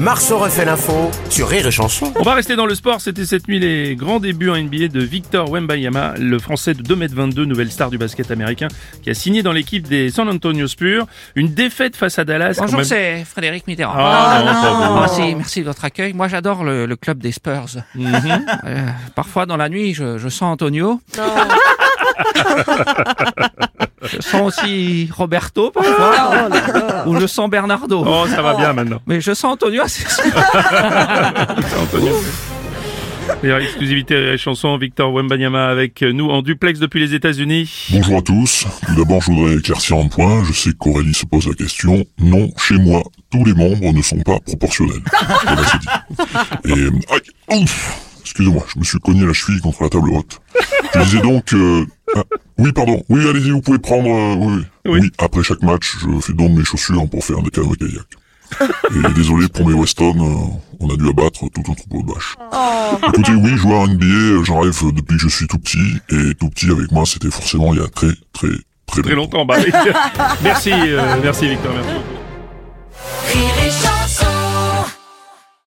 Marceau refait l'info sur Rire et Chanson. On va rester dans le sport. C'était cette nuit les grands débuts en NBA de Victor Wembayama, le français de 2m22, nouvelle star du basket américain, qui a signé dans l'équipe des San Antonio Spurs. Une défaite face à Dallas. Bonjour, même- c'est Frédéric Mitterrand. Ah, non, pas vous. Merci, merci de votre accueil. Moi, j'adore le, le club des Spurs. Euh, parfois, dans la nuit, je, je sens Antonio. je sens aussi Roberto, parfois. Ou je sens Bernardo. Oh, ça va bien maintenant. Mais je sens Antonio assez C'est Antonio. Meilleure exclusivité Chanson, Victor Wembanyama avec nous en duplex depuis les États-Unis. Bonjour à tous. Tout d'abord, je voudrais éclaircir un point. Je sais qu'Aurélie se pose la question. Non, chez moi, tous les membres ne sont pas proportionnels. Voilà, c'est dit. Et, aïe, ouf, excusez-moi, je me suis cogné la cheville contre la table haute. Je disais donc, euh, ah, oui, pardon. Oui, allez-y, vous pouvez prendre, euh, oui, Oui. oui. après chaque match, je fais don de mes chaussures pour faire des canoës kayak. Et désolé pour mes Weston, euh, on a dû abattre tout un troupeau de vaches. Écoutez, oui, jouer à NBA, j'en rêve depuis que je suis tout petit. Et tout petit avec moi, c'était forcément il y a très, très, très, Très longtemps, bah oui. Merci, euh, merci Victor, merci.